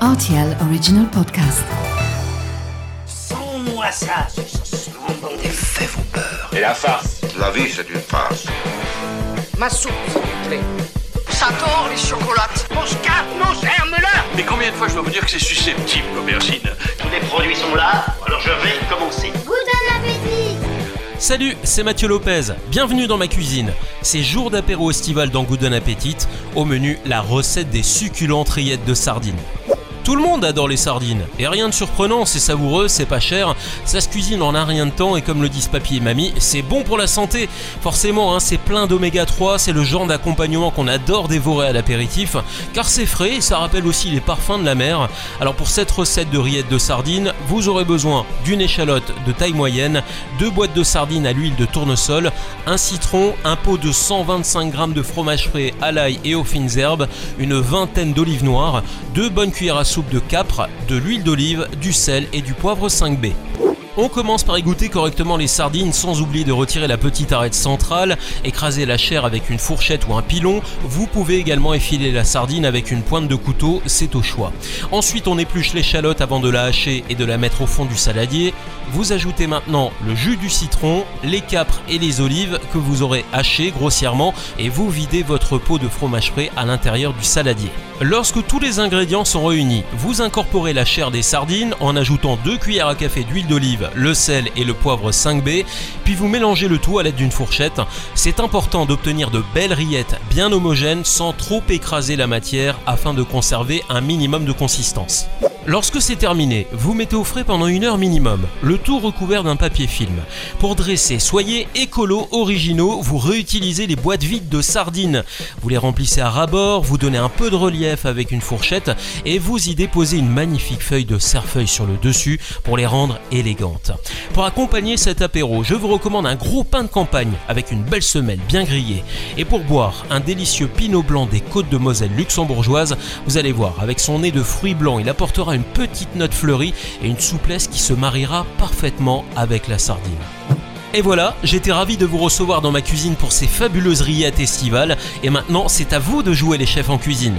RTL Original Podcast. Sans-moi ça, Les faits vous peur. Et la farce La vie, c'est une farce. Ma soupe, s'il vous plaît. Ça tord les chocolates. Mon scarpe, mon germe-là Mais combien de fois je dois vous dire que c'est susceptible, l'aubergine Tous les produits sont là, alors je vais commencer. Salut, c'est Mathieu Lopez. Bienvenue dans ma cuisine. C'est jour d'apéro estival dans Good Appetit. Au menu, la recette des succulentes rillettes de sardines. Tout le monde adore les sardines. Et rien de surprenant, c'est savoureux, c'est pas cher, ça se cuisine en un rien de temps et comme le disent papy et mamie, c'est bon pour la santé. Forcément, hein, c'est plein d'oméga 3, c'est le genre d'accompagnement qu'on adore dévorer à l'apéritif, car c'est frais et ça rappelle aussi les parfums de la mer. Alors pour cette recette de rillettes de sardines, vous aurez besoin d'une échalote de taille moyenne, deux boîtes de sardines à l'huile de tournesol, un citron, un pot de 125 g de fromage frais à l'ail et aux fines herbes, une vingtaine d'olives noires, deux bonnes cuillères à soupe de capre, de l'huile d'olive, du sel et du poivre 5B. On commence par égoutter correctement les sardines sans oublier de retirer la petite arête centrale, écraser la chair avec une fourchette ou un pilon. Vous pouvez également effiler la sardine avec une pointe de couteau, c'est au choix. Ensuite, on épluche l'échalote avant de la hacher et de la mettre au fond du saladier. Vous ajoutez maintenant le jus du citron, les capres et les olives que vous aurez hachés grossièrement et vous videz votre pot de fromage frais à l'intérieur du saladier. Lorsque tous les ingrédients sont réunis, vous incorporez la chair des sardines en ajoutant 2 cuillères à café d'huile d'olive le sel et le poivre 5B, puis vous mélangez le tout à l'aide d'une fourchette. C'est important d'obtenir de belles rillettes bien homogènes sans trop écraser la matière afin de conserver un minimum de consistance. Lorsque c'est terminé, vous mettez au frais pendant une heure minimum, le tout recouvert d'un papier film. Pour dresser, soyez écolo originaux, vous réutilisez les boîtes vides de sardines. Vous les remplissez à ras-bord, vous donnez un peu de relief avec une fourchette et vous y déposez une magnifique feuille de cerfeuil sur le dessus pour les rendre élégantes. Pour accompagner cet apéro, je vous recommande un gros pain de campagne avec une belle semelle bien grillée. Et pour boire, un délicieux pinot blanc des côtes de Moselle luxembourgeoise, vous allez voir, avec son nez de fruits blancs, il apportera petite note fleurie et une souplesse qui se mariera parfaitement avec la sardine. Et voilà, j'étais ravi de vous recevoir dans ma cuisine pour ces fabuleuses rillettes estivales et maintenant c'est à vous de jouer les chefs en cuisine.